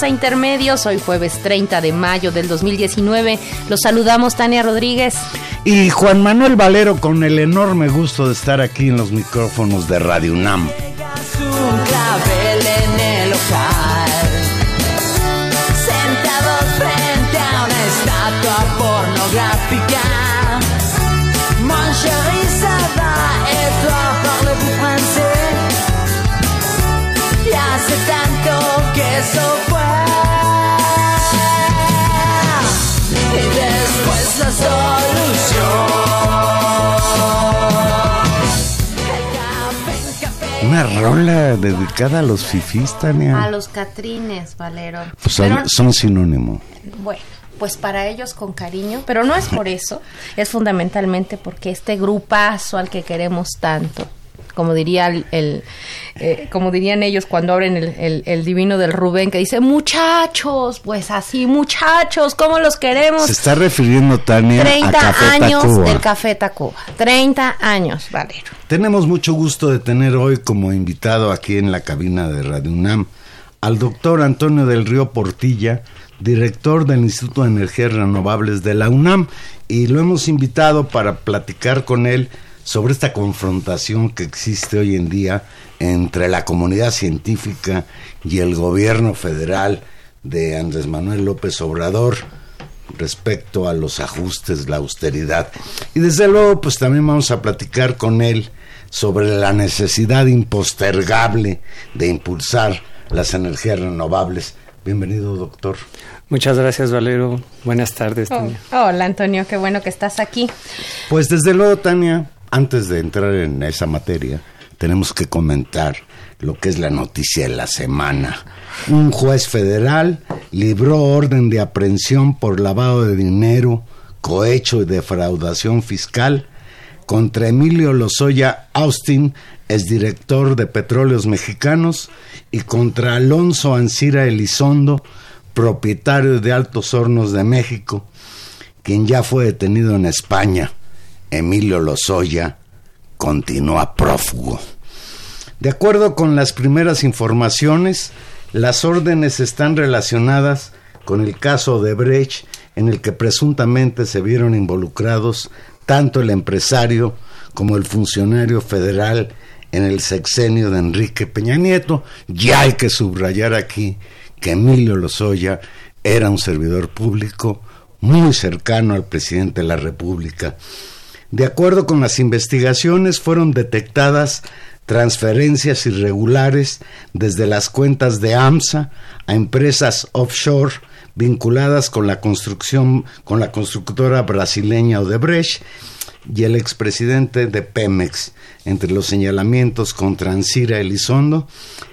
Bienvenidos a Intermedios, hoy jueves 30 de mayo del 2019. Los saludamos Tania Rodríguez. Y Juan Manuel Valero con el enorme gusto de estar aquí en los micrófonos de Radio UNAM. Sentados Una rola dedicada a los fifís, Tania. A los Catrines, Valero. Pues son, Pero- son sinónimo. Bueno, pues para ellos con cariño, pero no es por eso, es fundamentalmente porque este grupazo al que queremos tanto, como diría el, el, eh, como dirían ellos cuando abren el, el- el divino del Rubén, que dice muchachos, pues así, muchachos, ¿cómo los queremos? Se está refiriendo, Tania, a 30 Café años Tacuba. del Café Tacuba. 30 años, Valero. Tenemos mucho gusto de tener hoy como invitado aquí en la cabina de Radio UNAM al doctor Antonio del Río Portilla, director del Instituto de Energías Renovables de la UNAM, y lo hemos invitado para platicar con él sobre esta confrontación que existe hoy en día entre la comunidad científica y el gobierno federal de Andrés Manuel López Obrador respecto a los ajustes, la austeridad. Y desde luego, pues también vamos a platicar con él sobre la necesidad impostergable de impulsar las energías renovables. Bienvenido, doctor. Muchas gracias, Valero. Buenas tardes, Oh, Tania. hola, Antonio, qué bueno que estás aquí. Pues desde luego, Tania, antes de entrar en esa materia, tenemos que comentar lo que es la noticia de la semana. Un juez federal libró orden de aprehensión por lavado de dinero, cohecho y defraudación fiscal contra Emilio Lozoya Austin, exdirector de Petróleos Mexicanos, y contra Alonso Ancira Elizondo, propietario de Altos Hornos de México, quien ya fue detenido en España. Emilio Lozoya continúa prófugo. De acuerdo con las primeras informaciones, las órdenes están relacionadas con el caso de Brecht, en el que presuntamente se vieron involucrados tanto el empresario como el funcionario federal en el sexenio de Enrique Peña Nieto. Ya hay que subrayar aquí que Emilio Lozoya era un servidor público muy cercano al presidente de la República. De acuerdo con las investigaciones, fueron detectadas transferencias irregulares desde las cuentas de AMSA a empresas offshore vinculadas con la construcción con la constructora brasileña Odebrecht y el expresidente de Pemex. Entre los señalamientos contra Ansira Elizondo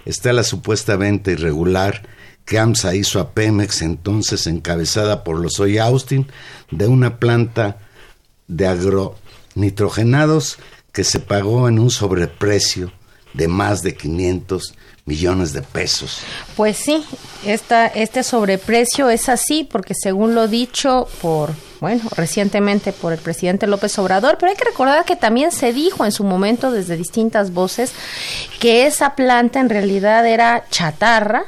está la supuesta venta irregular que AMSA hizo a Pemex, entonces encabezada por los Oy Austin, de una planta de agronitrogenados que se pagó en un sobreprecio de más de 500 millones de pesos. Pues sí, esta, este sobreprecio es así porque según lo dicho por, bueno, recientemente por el presidente López Obrador, pero hay que recordar que también se dijo en su momento desde distintas voces que esa planta en realidad era chatarra,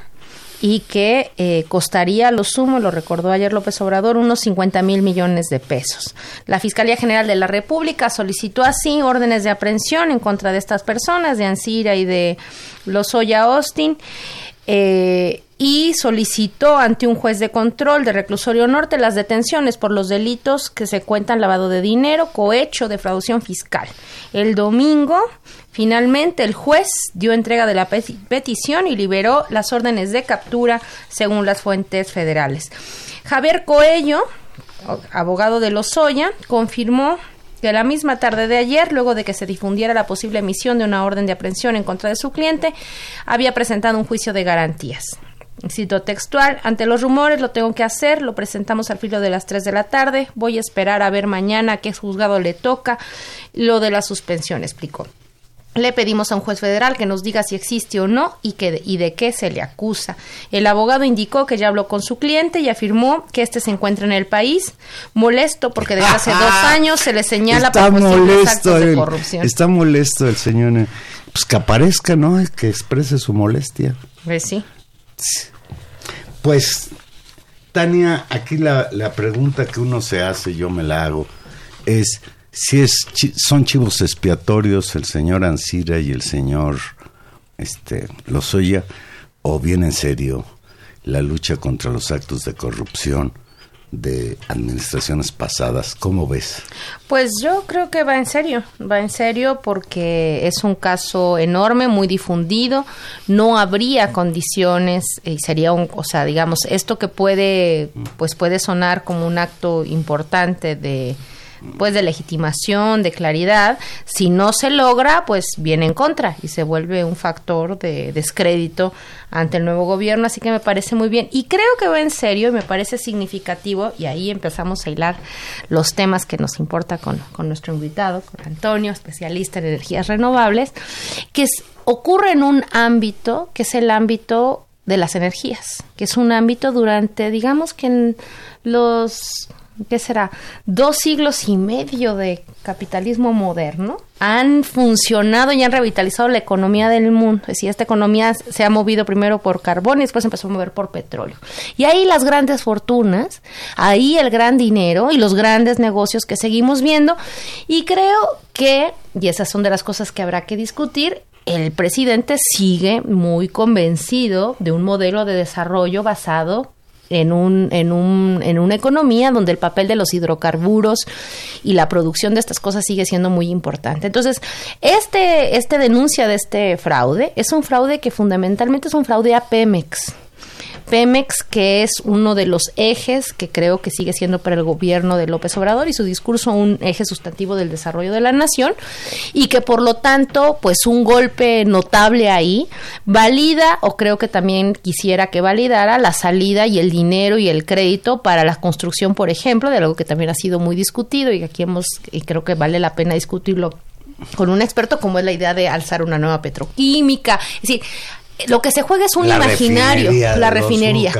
y que eh, costaría lo sumo, lo recordó ayer López Obrador, unos 50 mil millones de pesos. La Fiscalía General de la República solicitó así órdenes de aprehensión en contra de estas personas, de Ansira y de Lozoya Austin. Eh, y solicitó ante un juez de control de reclusorio norte las detenciones por los delitos que se cuentan lavado de dinero, cohecho, defraudación fiscal. El domingo, finalmente, el juez dio entrega de la petición y liberó las órdenes de captura según las fuentes federales. Javier Coello, abogado de Lozoya, confirmó que la misma tarde de ayer, luego de que se difundiera la posible emisión de una orden de aprehensión en contra de su cliente, había presentado un juicio de garantías. Cito textual, ante los rumores lo tengo que hacer, lo presentamos al filo de las 3 de la tarde, voy a esperar a ver mañana qué juzgado le toca lo de la suspensión, explicó. Le pedimos a un juez federal que nos diga si existe o no y, que, y de qué se le acusa. El abogado indicó que ya habló con su cliente y afirmó que este se encuentra en el país molesto porque desde hace dos años se le señala está por molesto actos de el- corrupción. Está molesto el señor. Pues que aparezca, ¿no? Que exprese su molestia. Pues sí. Pues, Tania, aquí la, la pregunta que uno se hace, yo me la hago, es si es son chivos expiatorios el señor Ansira y el señor este, Lozoya, o bien en serio la lucha contra los actos de corrupción de administraciones pasadas. ¿Cómo ves? Pues yo creo que va en serio, va en serio porque es un caso enorme, muy difundido, no habría condiciones y sería un, o sea, digamos, esto que puede, pues puede sonar como un acto importante de pues de legitimación, de claridad, si no se logra, pues viene en contra y se vuelve un factor de descrédito ante el nuevo gobierno, así que me parece muy bien. Y creo que va en serio y me parece significativo y ahí empezamos a hilar los temas que nos importa con, con nuestro invitado, con Antonio, especialista en energías renovables, que ocurre en un ámbito que es el ámbito de las energías, que es un ámbito durante, digamos que en los ¿qué será? Dos siglos y medio de capitalismo moderno han funcionado y han revitalizado la economía del mundo. Es decir, esta economía se ha movido primero por carbón y después empezó a mover por petróleo. Y ahí las grandes fortunas, ahí el gran dinero y los grandes negocios que seguimos viendo. Y creo que, y esas son de las cosas que habrá que discutir, el presidente sigue muy convencido de un modelo de desarrollo basado en, un, en, un, en una economía donde el papel de los hidrocarburos y la producción de estas cosas sigue siendo muy importante. Entonces, este, este denuncia de este fraude es un fraude que fundamentalmente es un fraude a Pemex. Pemex, que es uno de los ejes que creo que sigue siendo para el gobierno de López Obrador y su discurso un eje sustantivo del desarrollo de la nación y que por lo tanto, pues un golpe notable ahí valida o creo que también quisiera que validara la salida y el dinero y el crédito para la construcción, por ejemplo, de algo que también ha sido muy discutido y aquí hemos y creo que vale la pena discutirlo con un experto como es la idea de alzar una nueva petroquímica, es decir, lo que se juega es un La imaginario, refinería la refinería.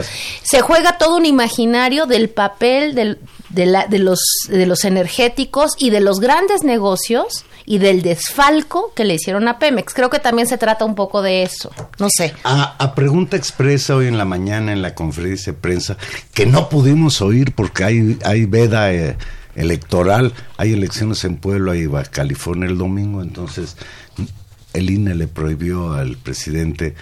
Se juega todo un imaginario del papel del- de, la- de los, de los energéticos y de los grandes negocios y del desfalco que le hicieron a Pemex. Creo que también se trata un poco de eso. No sé. A, a pregunta expresa hoy en la mañana en la conferencia de prensa, que no pudimos oír porque hay, hay veda eh, electoral, hay elecciones en Puebla y Baja California el domingo, entonces el INE le prohibió al presidente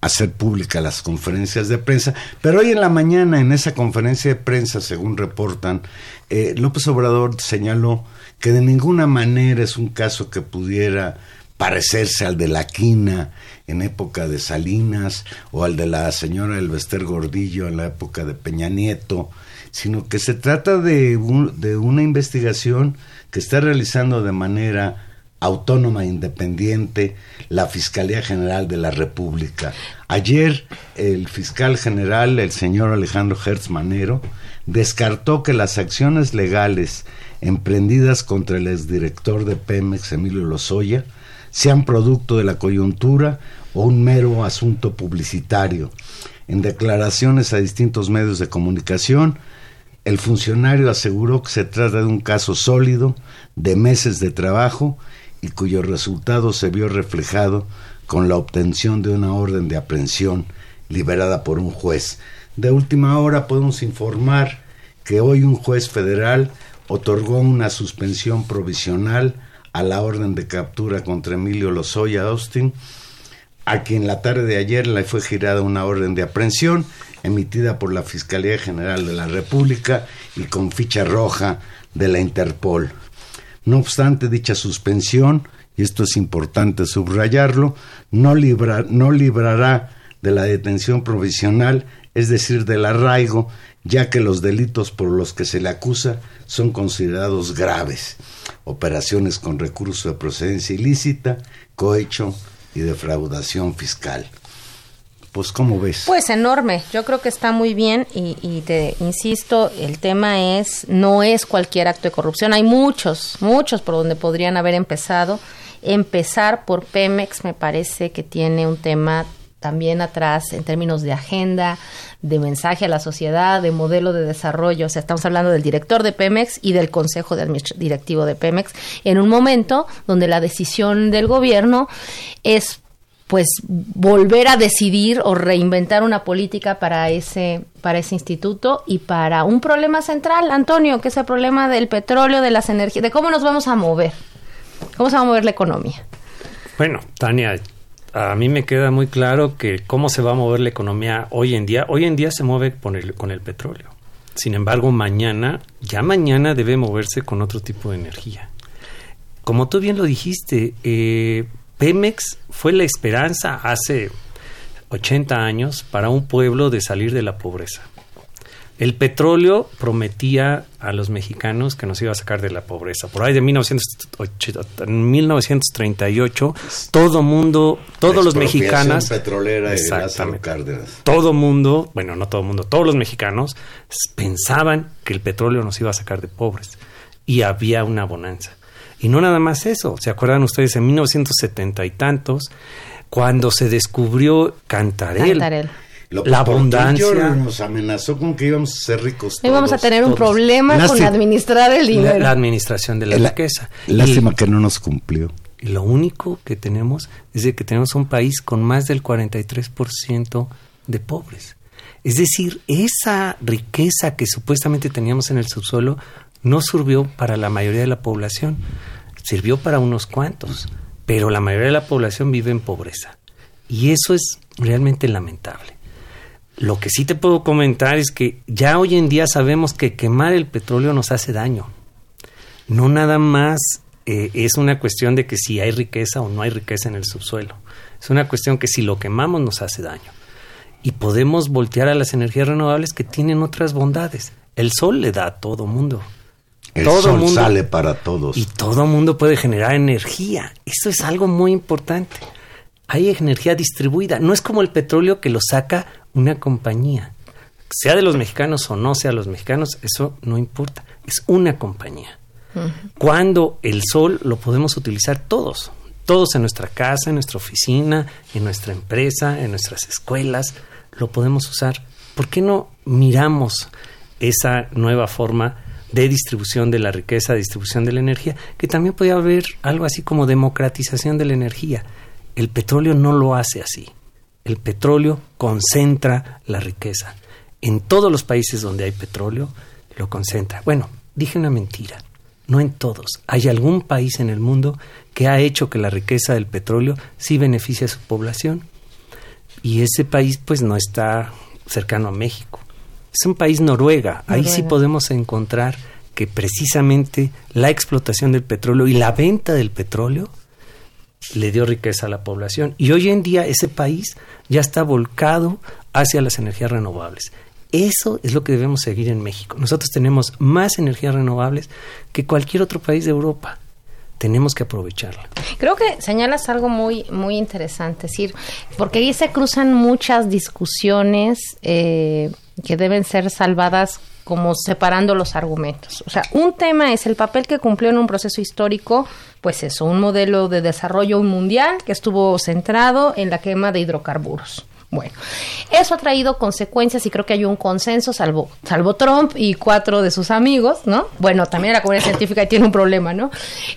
hacer públicas las conferencias de prensa, pero hoy en la mañana en esa conferencia de prensa, según reportan, eh, López Obrador señaló que de ninguna manera es un caso que pudiera parecerse al de la quina en época de Salinas o al de la señora Elvester Gordillo en la época de Peña Nieto, sino que se trata de, un- de una investigación que está realizando de manera autónoma independiente, la Fiscalía General de la República. Ayer el fiscal general, el señor Alejandro Hertz Manero, descartó que las acciones legales emprendidas contra el exdirector de Pemex, Emilio Lozoya, sean producto de la coyuntura o un mero asunto publicitario. En declaraciones a distintos medios de comunicación, el funcionario aseguró que se trata de un caso sólido, de meses de trabajo y cuyo resultado se vio reflejado con la obtención de una orden de aprehensión liberada por un juez. De última hora podemos informar que hoy un juez federal otorgó una suspensión provisional a la orden de captura contra Emilio Lozoya Austin, a quien la tarde de ayer le fue girada una orden de aprehensión emitida por la Fiscalía General de la República y con ficha roja de la Interpol. No obstante dicha suspensión, y esto es importante subrayarlo, no, no librará de la detención provisional, es decir, del arraigo, ya que los delitos por los que se le acusa son considerados graves. Operaciones con recurso de procedencia ilícita, cohecho y defraudación fiscal. Pues, ¿cómo ves? Pues enorme. Yo creo que está muy bien y, y, te insisto, el tema es, no es cualquier acto de corrupción. Hay muchos, muchos por donde podrían haber empezado. Empezar por Pemex me parece que tiene un tema también atrás en términos de agenda, de mensaje a la sociedad, de modelo de desarrollo. O sea, estamos hablando del director de Pemex y del consejo de directivo de Pemex en un momento donde la decisión del gobierno es pues volver a decidir o reinventar una política para ese para ese instituto y para un problema central, Antonio, que es el problema del petróleo, de las energías, de cómo nos vamos a mover. ¿Cómo se va a mover la economía? Bueno, Tania, a mí me queda muy claro que cómo se va a mover la economía hoy en día. Hoy en día se mueve con el, con el petróleo. Sin embargo, mañana, ya mañana debe moverse con otro tipo de energía. Como tú bien lo dijiste, eh, Pemex fue la esperanza hace 80 años para un pueblo de salir de la pobreza. El petróleo prometía a los mexicanos que nos iba a sacar de la pobreza. Por ahí de 1938, todo mundo, todos los mexicanos, petrolera todo mundo, bueno, no todo mundo, todos los mexicanos pensaban que el petróleo nos iba a sacar de pobres y había una bonanza. Y no nada más eso, ¿se acuerdan ustedes en 1970 y tantos cuando se descubrió Cantarel? la abundancia. nos amenazó con que íbamos a ser ricos. Todos, íbamos a tener un problema con administrar el dinero. La, administración de la, riqueza. Lástima que no nos cumplió. Y lo único que tenemos es de que tenemos un país con más del 43% de pobres. Es decir, esa riqueza que supuestamente teníamos en el subsuelo no sirvió para la mayoría de la población, sirvió para unos cuantos, pero la mayoría de la población vive en pobreza. Y eso es realmente lamentable. Lo que sí te puedo comentar es que ya hoy en día sabemos que quemar el petróleo nos hace daño. No nada más eh, es una cuestión de que si hay riqueza o no hay riqueza en el subsuelo. Es una cuestión que si lo quemamos nos hace daño. Y podemos voltear a las energías renovables que tienen otras bondades. El sol le da a todo mundo. El todo sol sale para todos. Y todo mundo puede generar energía. Eso es algo muy importante. Hay energía distribuida. No es como el petróleo que lo saca una compañía. Sea de los mexicanos o no sea de los mexicanos, eso no importa. Es una compañía. Cuando el sol lo podemos utilizar todos. Todos en nuestra casa, en nuestra oficina, en nuestra empresa, en nuestras escuelas, lo podemos usar. ¿Por qué no miramos esa nueva forma de distribución de la riqueza, distribución de la energía, que también podría haber algo así como democratización de la energía. El petróleo no lo hace así. El petróleo concentra la riqueza. En todos los países donde hay petróleo, lo concentra. Bueno, dije una mentira. No en todos. Hay algún país en el mundo que ha hecho que la riqueza del petróleo sí beneficie a su población. Y ese país pues no está cercano a México es un país Noruega. Ahí sí podemos encontrar que precisamente la explotación del petróleo y la venta del petróleo le dio riqueza a la población. Y hoy en día ese país ya está volcado hacia las energías renovables. Eso es lo que debemos seguir en México. Nosotros tenemos más energías renovables que cualquier otro país de Europa. tenemos que aprovecharla. Creo que señalas algo muy, muy interesante, es decir, porque ahí se cruzan muchas discusiones eh, que deben ser salvadas como separando los argumentos. O sea, un tema es el papel que cumplió en un proceso histórico, pues eso, un modelo de desarrollo mundial que estuvo centrado en la quema de hidrocarburos. Bueno, eso ha traído consecuencias y creo que hay un consenso, salvo, salvo Trump y cuatro de sus amigos, ¿no? Bueno, también la comunidad científica tiene un problema, ¿no?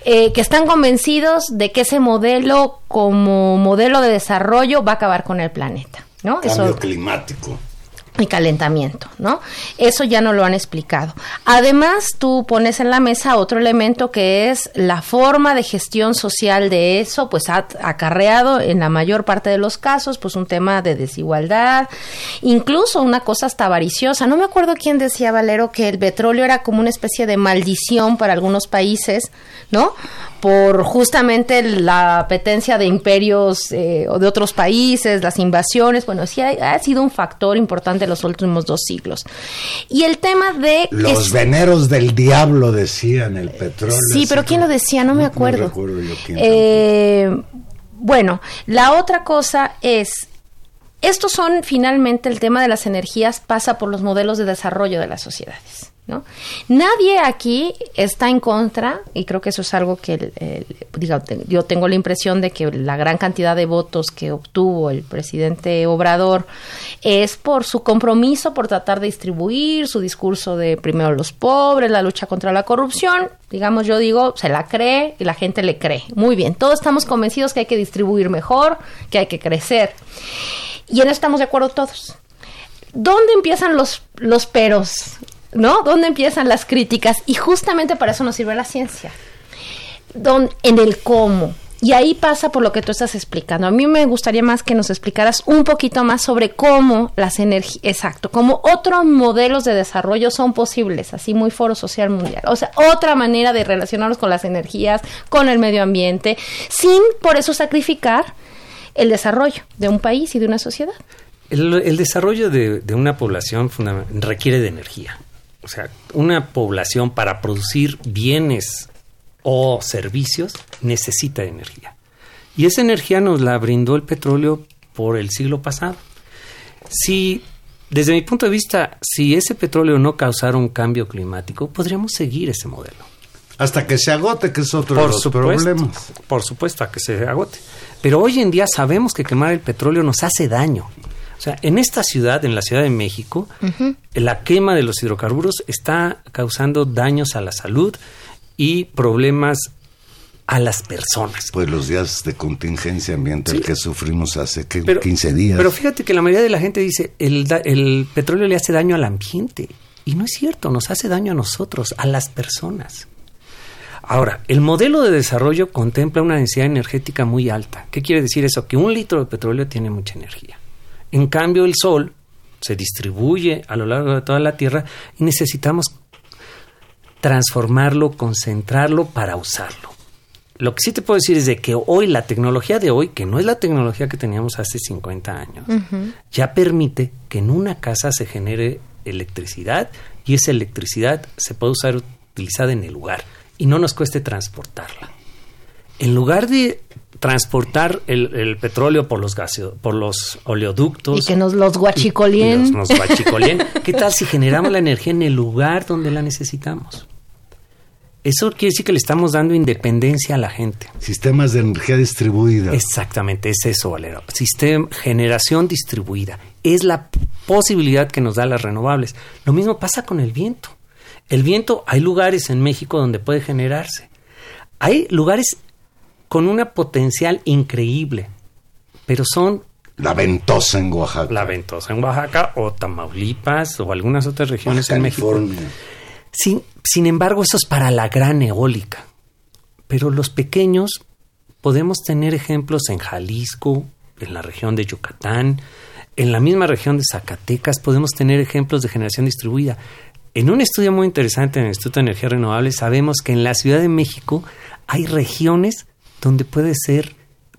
Eh, que están convencidos de que ese modelo como modelo de desarrollo va a acabar con el planeta, ¿no? Cambio Eso, climático. Y calentamiento, ¿no? Eso ya no lo han explicado. Además, tú pones en la mesa otro elemento que es la forma de gestión social de eso, pues ha acarreado en la mayor parte de los casos, pues un tema de desigualdad, incluso una cosa hasta avariciosa. No me acuerdo quién decía, Valero, que el petróleo era como una especie de maldición para algunos países, ¿no? Por justamente la apetencia de imperios eh, o de otros países, las invasiones, bueno, sí ha, ha sido un factor importante en los últimos dos siglos. Y el tema de... Los veneros del diablo decían el petróleo. Sí, pero ¿quién lo decía? No me acuerdo. recuerdo yo quién Eh, bueno, la otra cosa es, estos son finalmente el tema de las energías pasa por los modelos de desarrollo de las sociedades. ¿No? Nadie aquí está en contra, y creo que eso es algo que, el- yo tengo la impresión de que la gran cantidad de votos que obtuvo el presidente Obrador es por su compromiso por tratar de distribuir su discurso de primero los pobres, la lucha contra la corrupción. Digamos, yo digo, se la cree y la gente le cree. Muy bien, todos estamos convencidos que hay que distribuir mejor, que hay que crecer. Y en eso estamos de acuerdo todos. ¿Dónde empiezan los, los peros? ¿No? ¿Dónde empiezan las críticas? Y justamente para eso nos sirve la ciencia. Don- en el cómo. Y ahí pasa por lo que tú estás explicando. A mí me gustaría más que nos explicaras un poquito más sobre cómo las energías, exacto, cómo otros modelos de desarrollo son posibles, así muy foro social mundial. O sea, otra manera de relacionarnos con las energías, con el medio ambiente, sin por eso sacrificar el desarrollo de un país y de una sociedad. El, desarrollo de, una población requiere de energía. O sea, una población para producir bienes o servicios necesita de energía. Y esa energía nos la brindó el petróleo por el siglo pasado. Si, desde mi punto de vista, si ese petróleo no causara un cambio climático, podríamos seguir ese modelo. Hasta que se agote, que es otro de Por los supuesto, problemas. por supuesto, a que se agote. Pero hoy en día sabemos que quemar el petróleo nos hace daño. O sea, en esta ciudad, en la Ciudad de México, la quema de los hidrocarburos está causando daños a la salud y problemas a las personas. Pues los días de contingencia ambiental Sí. que sufrimos hace ¿qué? Pero, 15 días. Pero fíjate que la mayoría de la gente dice el, el petróleo le hace daño al ambiente. Y no es cierto, nos hace daño a nosotros, a las personas. Ahora, el modelo de desarrollo contempla una densidad energética muy alta. ¿Qué quiere decir eso? Que un litro de petróleo tiene mucha energía. En cambio, el sol se distribuye a lo largo de toda la Tierra y necesitamos transformarlo, concentrarlo para usarlo. Lo que sí te puedo decir es de que hoy la tecnología de hoy, que no es la tecnología que teníamos hace 50 años, ya permite que en una casa se genere electricidad y esa electricidad se puede usar utilizada en el lugar y no nos cueste transportarla. En lugar de transportar el, el petróleo por los gaseo- por los oleoductos Y que nos los y guachicolien. nos, nos guachicolien, ¿qué tal si generamos la energía en el lugar donde la necesitamos? Eso quiere decir que le estamos dando independencia a la gente. Sistemas de energía distribuida. Exactamente, es eso, Valero. Sistema, generación distribuida. Es la posibilidad que nos da las renovables. Lo mismo pasa con el viento. El viento, hay lugares en México donde puede generarse. Hay lugares con una potencial increíble, pero son La ventosa en Oaxaca. la Ventosa en Oaxaca o Tamaulipas o algunas otras regiones en México. Sin, sin embargo, eso es para la gran eólica. Pero los pequeños podemos tener ejemplos en Jalisco, en la región de Yucatán, en la misma región de Zacatecas, podemos tener ejemplos de generación distribuida. En un estudio muy interesante en el Instituto de Energía Renovable sabemos que en la Ciudad de México hay regiones donde puede ser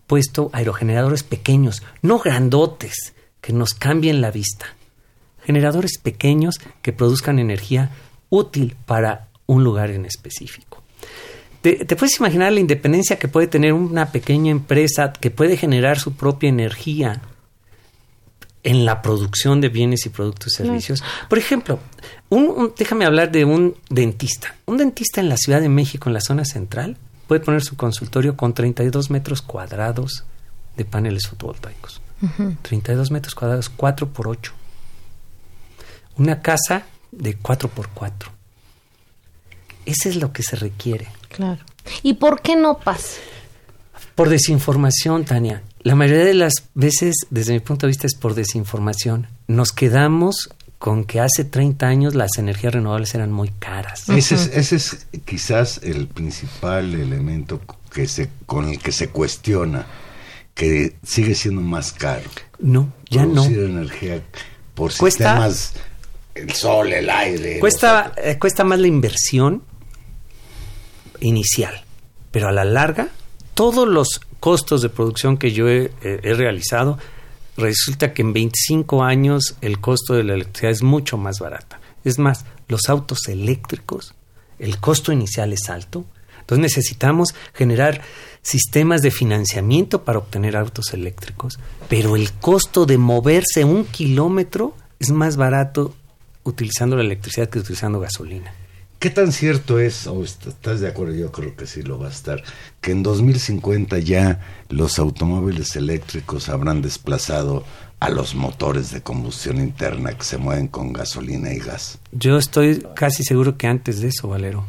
puesto aerogeneradores pequeños, no grandotes, que nos cambien la vista generadores pequeños que produzcan energía útil para un lugar en específico. te, te puedes imaginar la independencia que puede tener una pequeña empresa que puede generar su propia energía en la producción de bienes y productos y servicios. Por ejemplo, un- un- déjame hablar de un dentista. Un dentista en la Ciudad de México, en la zona central, puede poner su consultorio con 32 metros cuadrados de paneles fotovoltaicos. 32 metros cuadrados, 4 por 8. Una casa de 4 por 4. Ese es lo que se requiere. Claro. ¿Y por qué no pasa? Por desinformación, Tania. La mayoría de las veces, desde mi punto de vista, es por desinformación. Nos quedamos con que hace 30 años las energías renovables eran muy caras. Ese es, ese es quizás el principal elemento que se, con el que se cuestiona que sigue siendo más caro. No, ya no. producir energía por Cuesta- sistemas, el sol, el aire. Cuesta, eh, cuesta más la inversión inicial, pero a la larga, todos los costos de producción que yo he, eh, he realizado, resulta que en 25 años el costo de la electricidad es mucho más barata. Es más, los autos eléctricos, el costo inicial es alto, entonces necesitamos generar sistemas de financiamiento para obtener autos eléctricos, pero el costo de moverse un kilómetro es más barato utilizando la electricidad que utilizando gasolina. ¿Qué tan cierto es, o est- estás de acuerdo, yo creo que sí lo va a estar, que en 2050 ya los automóviles eléctricos habrán desplazado a los motores de combustión interna que se mueven con gasolina y gas? Yo estoy casi seguro que antes de eso, Valero.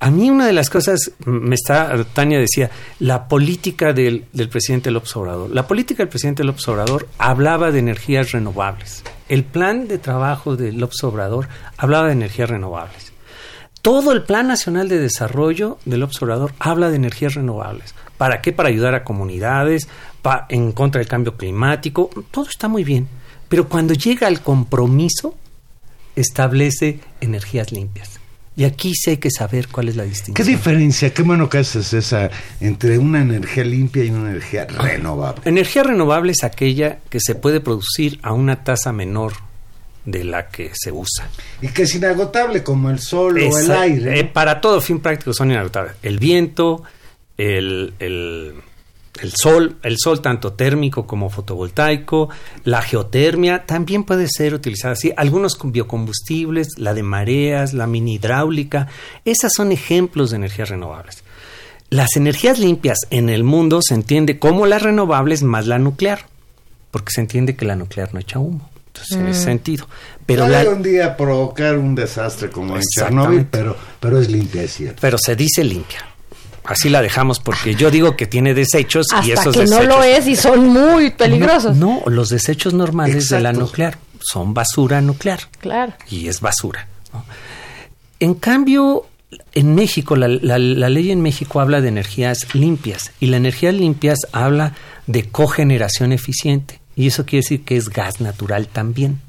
A mí una de las cosas, me está, Tania decía, la política del, del presidente López Obrador. La política del presidente López Obrador hablaba de energías renovables. El plan de trabajo de López Obrador hablaba de energías renovables. Todo el Plan Nacional de Desarrollo del Obrador habla de energías renovables. ¿Para qué? Para ayudar a comunidades, pa- en contra del cambio climático. Todo está muy bien. Pero cuando llega al compromiso, establece energías limpias. Y aquí sí hay que saber cuál es la ¿Qué distinción. diferencia, qué bueno que haces esa entre una energía limpia y una energía renovable? Energía renovable es aquella que se puede producir a una tasa menor de la que se usa. Y que es inagotable como el sol o el aire. eh, para todo fin práctico son inagotables. El viento, el, el- el sol, el sol tanto térmico como fotovoltaico, la geotermia también puede ser utilizada así. Algunos con biocombustibles, la de mareas, la mini hidráulica, esas son ejemplos de energías renovables. Las energías limpias en el mundo se entiende como las renovables más la nuclear, porque se entiende que la nuclear no echa humo. Entonces, en ese sentido. Pero Puede la, un día provocar un desastre como en. Chernobyl, pero, pero es limpia, es cierto. pero se dice limpia. Así la dejamos porque yo digo que tiene desechos y Hasta esos que no desechos lo es y son muy peligrosos. No, no, los desechos normales de la nuclear son basura nuclear Claro. y es basura. ¿no? En cambio, en México, la, la- la ley en México habla de energías limpias y la energía limpias habla de cogeneración eficiente y eso quiere decir que es gas natural también.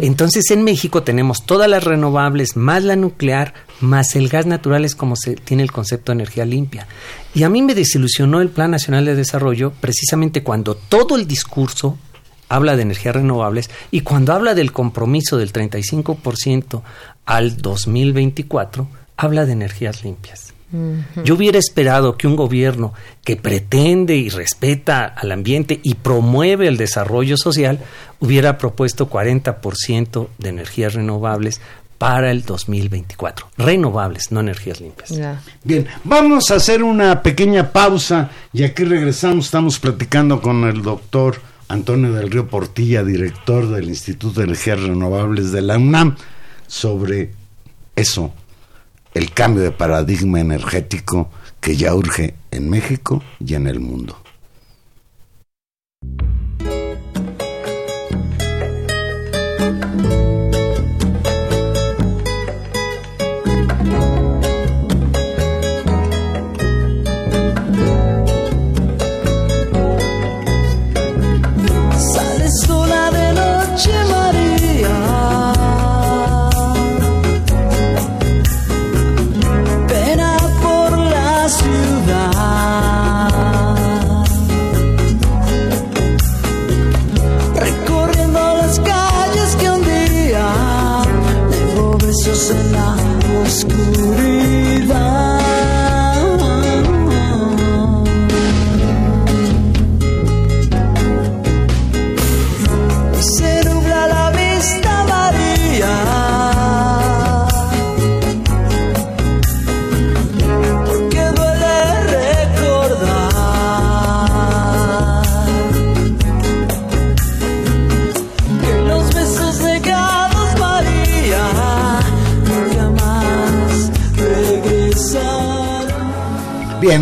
Entonces en México tenemos todas las renovables más la nuclear más el gas natural es como se tiene el concepto de energía limpia. Y a mí me desilusionó el Plan Nacional de Desarrollo precisamente cuando todo el discurso habla de energías renovables y cuando habla del compromiso del 35% al 2024 habla de energías limpias. Yo hubiera esperado que un gobierno que pretende y respeta al ambiente y promueve el desarrollo social hubiera propuesto 40% de energías renovables para el 2024. Renovables, no energías limpias. Bien, vamos a hacer una pequeña pausa y aquí regresamos. Estamos platicando con el doctor Antonio del Río Portilla, director del Instituto de Energías Renovables de la UNAM, sobre eso, el cambio de paradigma energético que ya urge en México y en el mundo.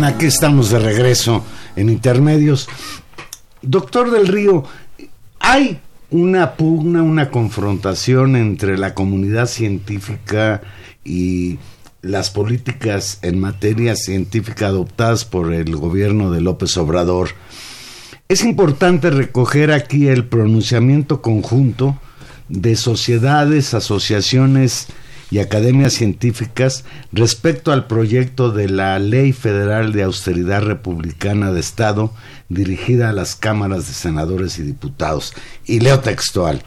Aquí estamos de regreso en intermedios. Doctor del Río, hay una pugna, una confrontación entre la comunidad científica y las políticas en materia científica adoptadas por el gobierno de López Obrador. Es importante recoger aquí el pronunciamiento conjunto de sociedades, asociaciones y academias científicas respecto al proyecto de la Ley Federal de Austeridad Republicana de Estado dirigida a las cámaras de senadores y diputados. Y leo textual.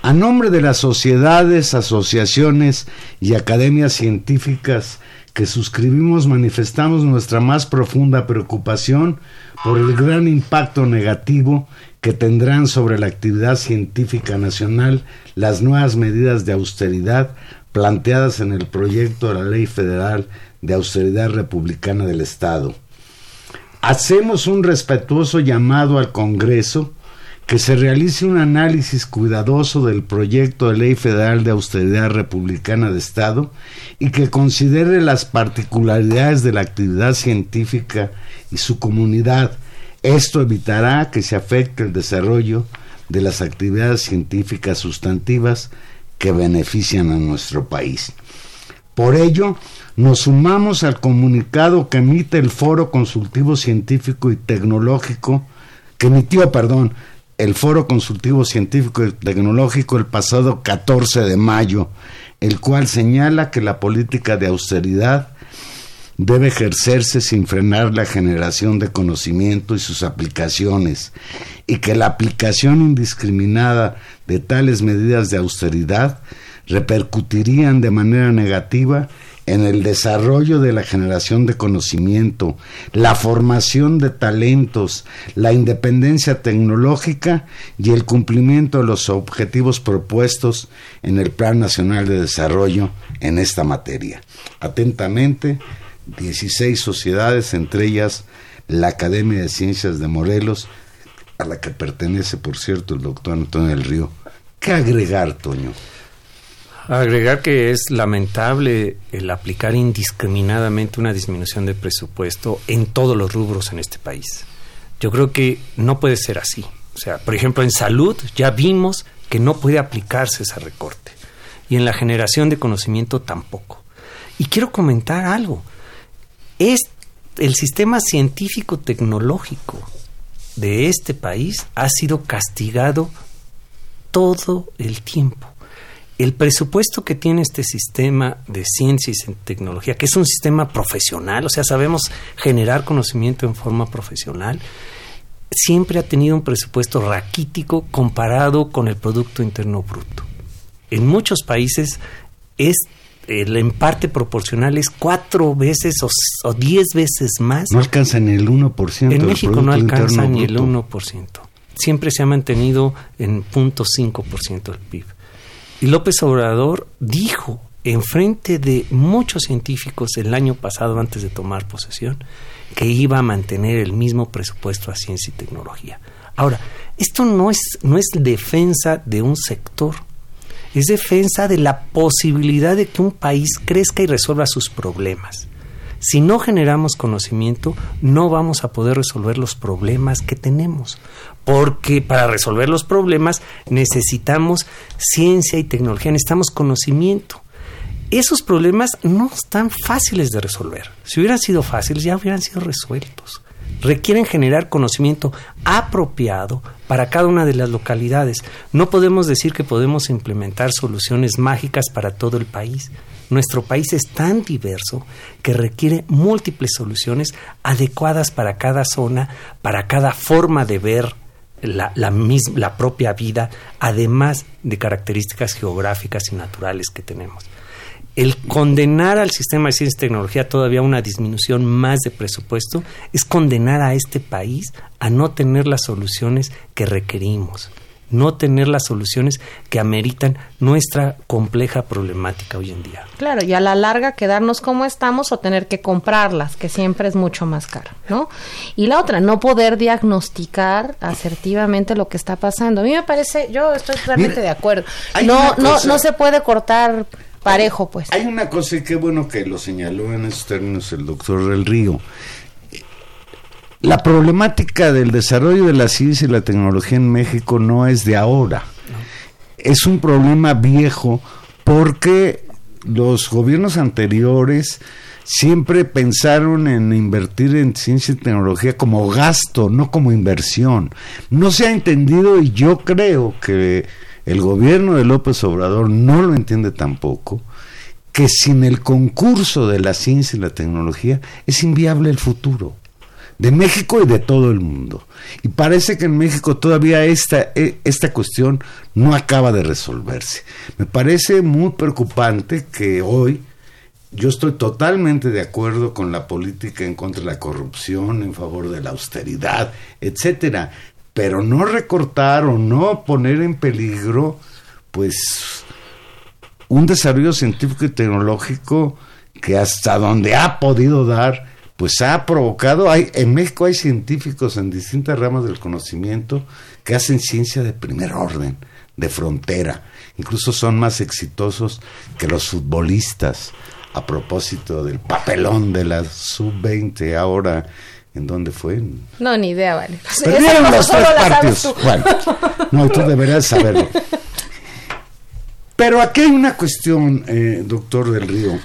A nombre de las sociedades, asociaciones y academias científicas que suscribimos manifestamos nuestra más profunda preocupación por el gran impacto negativo que tendrán sobre la actividad científica nacional las nuevas medidas de austeridad planteadas en el proyecto de la Ley Federal de Austeridad Republicana del Estado. Hacemos un respetuoso llamado al Congreso que se realice un análisis cuidadoso del proyecto de ley federal de austeridad republicana de Estado y que considere las particularidades de la actividad científica y su comunidad. Esto evitará que se afecte el desarrollo de las actividades científicas sustantivas que benefician a nuestro país. Por ello, nos sumamos al comunicado que emite el Foro Consultivo Científico y Tecnológico, que emitió, perdón, el Foro Consultivo Científico y Tecnológico el pasado 14 de mayo, el cual señala que la política de austeridad debe ejercerse sin frenar la generación de conocimiento y sus aplicaciones, y que la aplicación indiscriminada de tales medidas de austeridad repercutirían de manera negativa en el desarrollo de la generación de conocimiento, la formación de talentos, la independencia tecnológica y el cumplimiento de los objetivos propuestos en el Plan Nacional de Desarrollo en esta materia. Atentamente, 16 sociedades, entre ellas la Academia de Ciencias de Morelos, a la que pertenece, por cierto, el doctor Antonio del Río. ¿Qué agregar, Toño? Agregar que es lamentable el aplicar indiscriminadamente una disminución de presupuesto en todos los rubros en este país. Yo creo que no puede ser así. O sea, por ejemplo, en salud ya vimos que no puede aplicarse ese recorte. Y en la generación de conocimiento tampoco. Y quiero comentar algo. Es el sistema científico tecnológico de este país ha sido castigado todo el tiempo. El presupuesto que tiene este sistema de ciencia y tecnología, que es un sistema profesional, o sea, sabemos generar conocimiento en forma profesional, siempre ha tenido un presupuesto raquítico comparado con el Producto Interno Bruto. En muchos países es el parte proporcional es cuatro veces o, diez veces más. No alcanza ni el 1%. En México no alcanza ni el 1%. Siempre se ha mantenido en 0.5% del PIB. Y López Obrador dijo en frente de muchos científicos el año pasado antes de tomar posesión que iba a mantener el mismo presupuesto a ciencia y tecnología. Ahora, esto no es, no es defensa de un sector, es defensa de la posibilidad de que un país crezca y resuelva sus problemas. Si no generamos conocimiento, no vamos a poder resolver los problemas que tenemos, porque para resolver los problemas necesitamos ciencia y tecnología, necesitamos conocimiento. Esos problemas no están fáciles de resolver. Si hubieran sido fáciles, ya hubieran sido resueltos requieren generar conocimiento apropiado para cada una de las localidades. No podemos decir que podemos implementar soluciones mágicas para todo el país. Nuestro país es tan diverso que requiere múltiples soluciones adecuadas para cada zona, para cada forma de ver la, la, la propia vida, además de características geográficas y naturales que tenemos el condenar al sistema de ciencia y tecnología todavía una disminución más de presupuesto es condenar a este país a no tener las soluciones que requerimos, no tener las soluciones que ameritan nuestra compleja problemática hoy en día. Claro, y a la larga quedarnos como estamos o tener que comprarlas, que siempre es mucho más caro, ¿no? Y la otra, no poder diagnosticar asertivamente lo que está pasando. A mí me parece, yo estoy realmente de acuerdo. No, no, no se puede cortar parejo, pues. Hay una cosa, y qué bueno que lo señaló en esos términos el doctor del Río. la problemática del desarrollo de la ciencia y la tecnología en México no es de ahora. Es un problema viejo porque los gobiernos anteriores siempre pensaron en invertir en ciencia y tecnología como gasto, no como inversión. No se ha entendido y yo creo que el gobierno de López Obrador no lo entiende tampoco, que sin el concurso de la ciencia y la tecnología es inviable el futuro de México y de todo el mundo. Y parece que en México todavía esta, e, esta cuestión no acaba de resolverse. Me parece muy preocupante que hoy yo estoy totalmente de acuerdo con la política en contra de la corrupción, en favor de la austeridad, etcétera, pero no recortar o no poner en peligro, pues, un desarrollo científico y tecnológico que hasta donde ha podido dar, pues ha provocado, hay, en México hay científicos en distintas ramas del conocimiento que hacen ciencia de primer orden, de frontera, incluso son más exitosos que los futbolistas a propósito del papelón de la sub-20 ahora ¿En dónde fue? No, ni idea, vale. Perdieron Esa los tres partidos. no, tú deberías saberlo. Pero aquí hay una cuestión, eh, doctor del Río.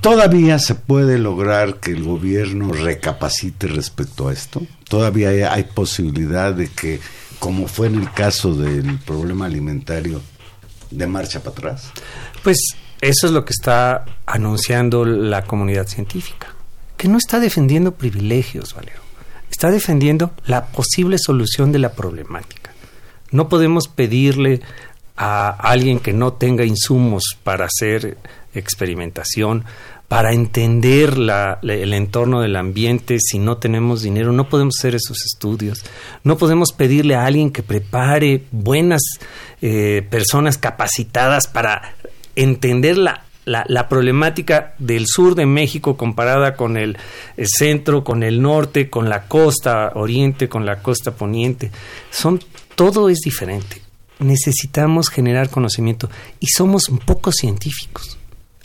¿Todavía se puede lograr que el gobierno recapacite respecto a esto? ¿Todavía hay, hay posibilidad de que, como fue en el caso del problema alimentario, de marcha para atrás? Pues eso es lo que está anunciando la comunidad científica, que no está defendiendo privilegios, Valero, está defendiendo la posible solución de la problemática. No podemos pedirle a alguien que no tenga insumos para hacer experimentación, para entender el entorno del ambiente, si no tenemos dinero, no podemos hacer esos estudios. No podemos pedirle a alguien que prepare buenas eh, personas capacitadas para entender la, la- problemática del sur de México comparada con el, el centro, con el norte, con la costa oriente, con la costa poniente. Son, todo es diferente. Necesitamos generar conocimiento y somos poco científicos.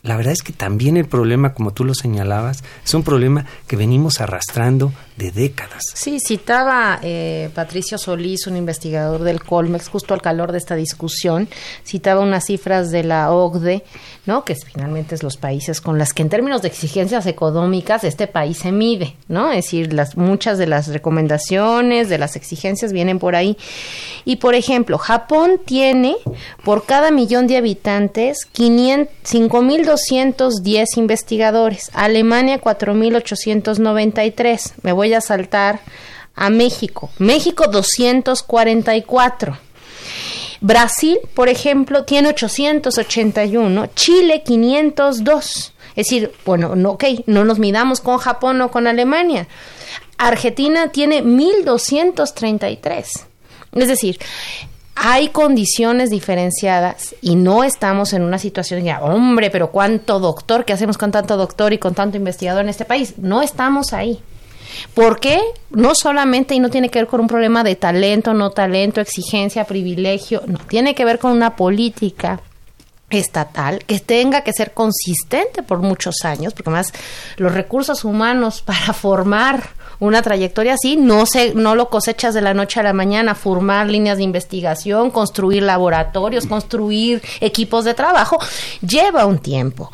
La verdad es que también el problema, como tú lo señalabas, es un problema que venimos arrastrando de décadas. Sí, citaba eh, Patricio Solís, un investigador del Colmex, justo al calor de esta discusión, citaba unas cifras de la OCDE, ¿no? que finalmente es los países con las que en términos de exigencias económicas este país se mide, ¿no? Es decir, las, muchas de las recomendaciones, de las exigencias vienen por ahí. Y por ejemplo, Japón tiene por cada millón de habitantes 500 5.210 investigadores, Alemania 4.893. Me voy a saltar a México. México 244. Brasil, por ejemplo, tiene 881, Chile 502. Es decir, bueno, no, ok, no nos midamos con Japón o con Alemania. Argentina tiene 1233. Es decir, hay condiciones diferenciadas y no estamos en una situación ya, hombre, pero cuánto doctor, ¿qué hacemos con tanto doctor y con tanto investigador en este país? No estamos ahí. ¿Por qué? No solamente y no tiene que ver con un problema de talento, no talento, exigencia, privilegio, no, tiene que ver con una política estatal que tenga que ser consistente por muchos años, porque además los recursos humanos para formar una trayectoria así no se no lo cosechas de la noche a la mañana, formar líneas de investigación, construir laboratorios, construir equipos de trabajo lleva un tiempo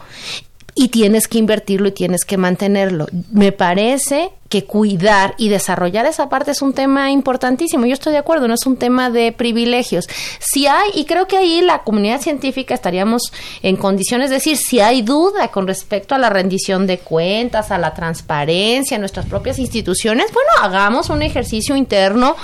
y tienes que invertirlo y tienes que mantenerlo. Me parece que cuidar y desarrollar esa parte es un tema importantísimo. Yo estoy de acuerdo, no es un tema de privilegios. Si hay, y creo que ahí la comunidad científica estaríamos en condiciones de decir, si hay duda con respecto a la rendición de cuentas, a la transparencia en nuestras propias instituciones, bueno, hagamos un ejercicio interno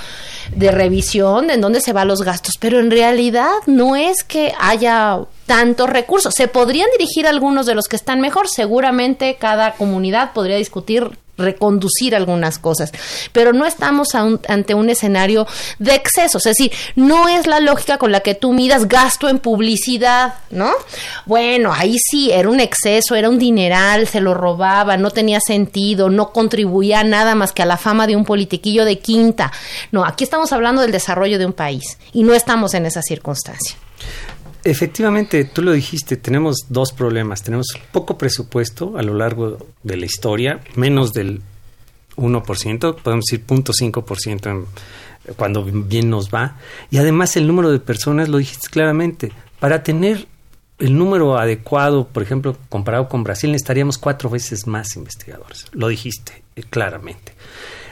de revisión de en dónde se van los gastos, pero en realidad no es que haya tantos recursos. Se podrían dirigir algunos de los que están mejor, seguramente cada comunidad podría discutir reconducir algunas cosas, pero no estamos ante un escenario de excesos, es decir, no es la lógica con la que tú midas gasto en publicidad, ¿no? Bueno, ahí sí era un exceso, era un dineral, se lo robaba, no tenía sentido, no contribuía nada más que a la fama de un politiquillo de quinta. No, aquí estamos hablando del desarrollo de un país y no estamos en esa circunstancia. Efectivamente, tú lo dijiste, tenemos dos problemas. Tenemos poco presupuesto a lo largo de la historia, menos del 1%, podemos decir 0.5% en- cuando bien nos va. Y además el número de personas, lo dijiste claramente, para tener el número adecuado, por ejemplo, comparado con Brasil, necesitaríamos cuatro veces más investigadores. Lo dijiste eh, claramente.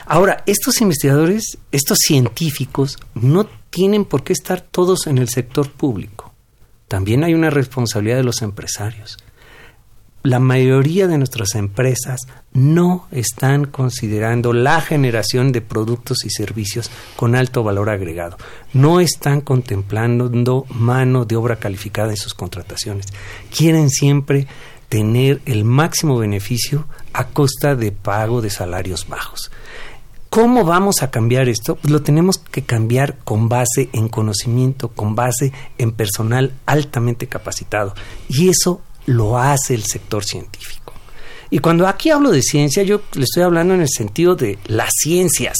Ahora, estos investigadores, estos científicos, no tienen por qué estar todos en el sector público. También hay una responsabilidad de los empresarios. La mayoría de nuestras empresas no están considerando la generación de productos y servicios con alto valor agregado. No están contemplando mano de obra calificada en sus contrataciones. Quieren siempre tener el máximo beneficio a costa de pago de salarios bajos. ¿Cómo vamos a cambiar esto? Pues lo tenemos que cambiar con base en conocimiento, con base en personal altamente capacitado. Y eso lo hace el sector científico. Y cuando aquí hablo de ciencia, yo le estoy hablando en el sentido de las ciencias.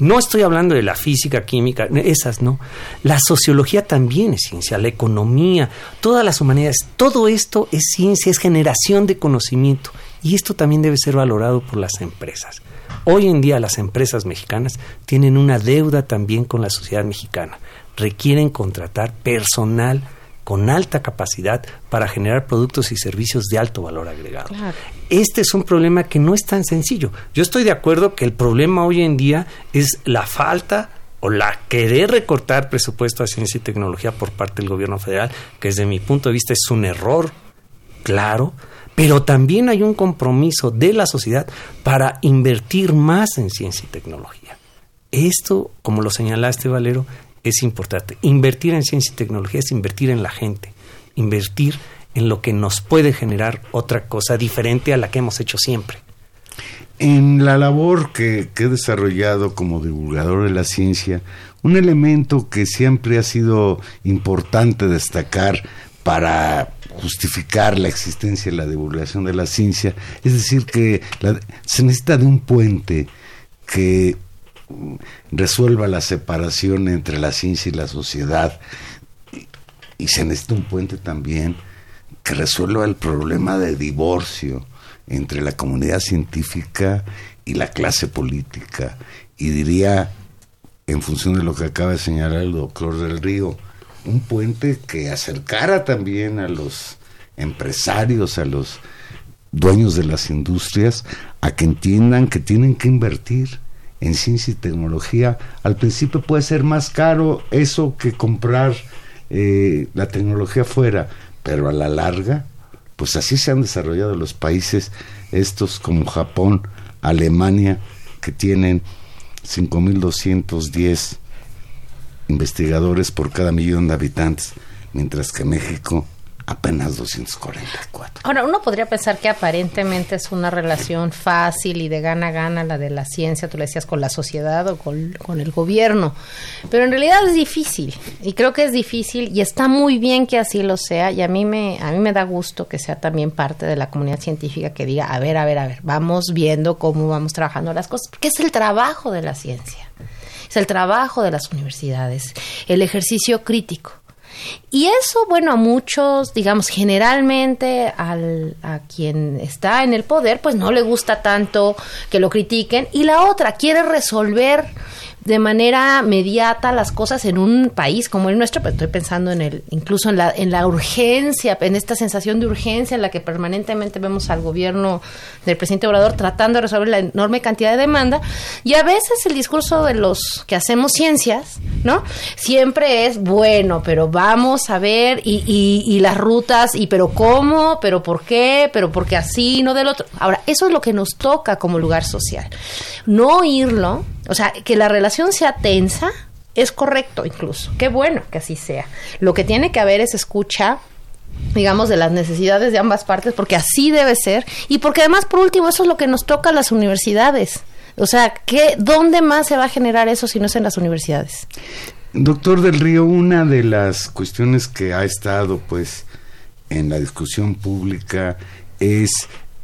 No estoy hablando de la física, química, esas no. La sociología también es ciencia, la economía, todas las humanidades, todo esto es ciencia, es generación de conocimiento. Y esto también debe ser valorado por las empresas. Hoy en día las empresas mexicanas tienen una deuda también con la sociedad mexicana. Requieren contratar personal con alta capacidad para generar productos y servicios de alto valor agregado. Claro. Este es un problema que no es tan sencillo. Yo estoy de acuerdo que el problema hoy en día es la falta o la querer recortar presupuesto a ciencia y tecnología por parte del gobierno federal, que desde mi punto de vista es un error, claro, pero también hay un compromiso de la sociedad para invertir más en ciencia y tecnología. Esto, como lo señalaste, Valero, es importante. Invertir en ciencia y tecnología es invertir en la gente, invertir en lo que nos puede generar otra cosa diferente a la que hemos hecho siempre. En la labor que, he desarrollado como divulgador de la ciencia, un elemento que siempre ha sido importante destacar para justificar la existencia y la divulgación de la ciencia, es decir, que la- se necesita de un puente que resuelva la separación entre la ciencia y la sociedad y, y se necesita un puente también que resuelva el problema de divorcio entre la comunidad científica y la clase política. Y diría, en función de lo que acaba de señalar el doctor del Río, un puente que acercara también a los empresarios, a los dueños de las industrias, a que entiendan que tienen que invertir en ciencia y tecnología. Al principio puede ser más caro eso que comprar eh, la tecnología fuera, pero a la larga, pues así se han desarrollado los países estos como Japón, Alemania, que tienen 5.210 investigadores por cada millón de habitantes, mientras que México apenas 244. Ahora, uno podría pensar que aparentemente es una relación fácil y de gana-gana la de la ciencia, tú le decías, con la sociedad o con, con el gobierno, pero en realidad es difícil y creo que es difícil y está muy bien que así lo sea y a mí me, a mí me da gusto que sea también parte de la comunidad científica que diga, a ver, a ver, a ver, vamos viendo cómo vamos trabajando las cosas, porque es el trabajo de la ciencia, es el trabajo de las universidades, el ejercicio crítico. Y eso, bueno, a muchos, digamos, generalmente al, a quien está en el poder, pues no le gusta tanto que lo critiquen. Y la otra, quiere resolver de manera mediata las cosas en un país como el nuestro, pero estoy pensando en el, incluso en la, en la urgencia, en esta sensación de urgencia en la que permanentemente vemos al gobierno del presidente Obrador tratando de resolver la enorme cantidad de demanda. Y a veces el discurso de los que hacemos ciencias, ¿no? Siempre es bueno, pero vamos a ver y, y, y las rutas, y pero cómo, pero por qué, pero porque así, no del otro. Ahora, eso es lo que nos toca como lugar social. No oírlo, o sea, que la relación sea tensa, es correcto incluso. Qué bueno que así sea. Lo que tiene que haber es escucha digamos, de las necesidades de ambas partes, porque así debe ser, y porque además, por último, eso es lo que nos toca a las universidades. O sea, ¿qué, ¿dónde más se va a generar eso si no es en las universidades? Doctor del Río, una de las cuestiones que ha estado pues en la discusión pública es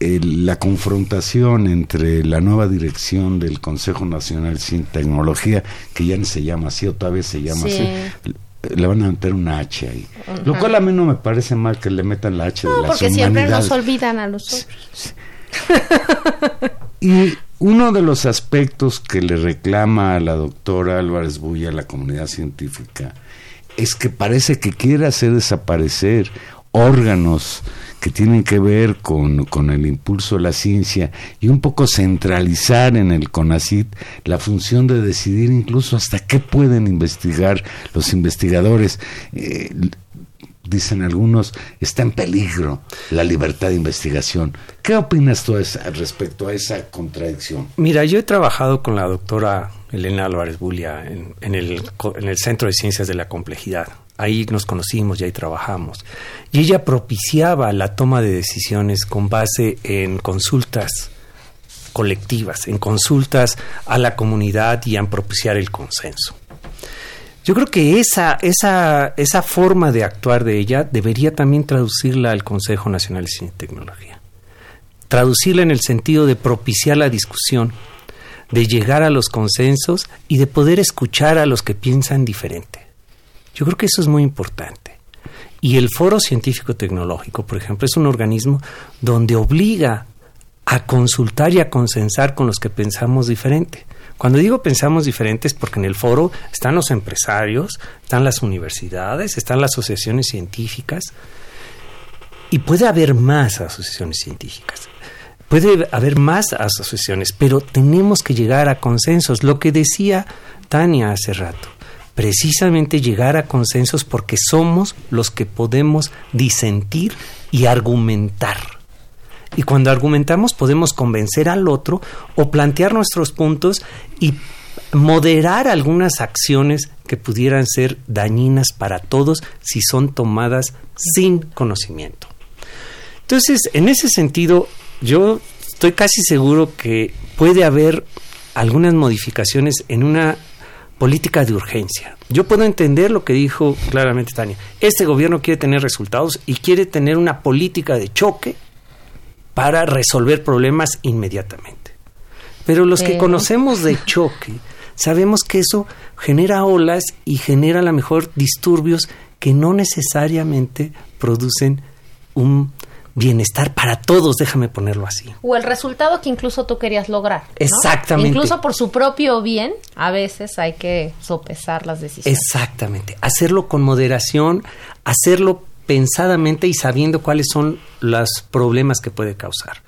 el- la confrontación entre la nueva dirección del Consejo Nacional Sin Tecnología, que ya no se llama así, o todavía se llama Sí. así, le van a meter una H ahí. Lo cual a mí no me parece mal que le metan la H de las porque siempre nos olvidan a nosotros. Y uno de los aspectos que le reclama a la doctora Álvarez Bulla a la comunidad científica es que parece que quiere hacer desaparecer órganos que tienen que ver con, con el impulso de la ciencia y un poco centralizar en el CONACIT la función de decidir incluso hasta qué pueden investigar los investigadores. Eh, dicen algunos, está en peligro la libertad de investigación. ¿Qué opinas tú respecto a esa contradicción? Mira, yo he trabajado con la doctora Elena Álvarez Bulia en, en el, en el Centro de Ciencias de la Complejidad. Ahí nos conocimos y ahí trabajamos. Y ella propiciaba la toma de decisiones con base en consultas colectivas, en consultas a la comunidad y en propiciar el consenso. Yo creo que esa, esa, esa forma de actuar de ella debería también traducirla al Consejo Nacional de Ciencia y Tecnología. Traducirla en el sentido de propiciar la discusión, de llegar a los consensos y de poder escuchar a los que piensan diferente. Yo creo que eso es muy importante. Y el Foro Científico Tecnológico, por ejemplo, es un organismo donde obliga a consultar y a consensar con los que pensamos diferente. Cuando digo pensamos diferentes, porque en el foro están los empresarios, están las universidades, están las asociaciones científicas, y puede haber más asociaciones científicas. Puede haber más asociaciones, pero tenemos que llegar a consensos. Lo que decía Tania hace rato, precisamente llegar a consensos porque somos los que podemos disentir y argumentar. Y cuando argumentamos podemos convencer al otro o plantear nuestros puntos y moderar algunas acciones que pudieran ser dañinas para todos si son tomadas sin conocimiento. Entonces, en ese sentido, yo estoy casi seguro que puede haber algunas modificaciones en una política de urgencia. Yo puedo entender lo que dijo claramente Tania. Este gobierno quiere tener resultados y quiere tener una política de choque para resolver problemas inmediatamente. Pero los que conocemos de choque, sabemos que eso genera olas y genera a lo mejor disturbios que no necesariamente producen un bienestar para todos, déjame ponerlo así. O el resultado que incluso tú querías lograr. ¿no? Exactamente. Incluso por su propio bien, a veces hay que sopesar las decisiones. Exactamente. Hacerlo con moderación, hacerlo pensadamente y sabiendo cuáles son los problemas que puede causar.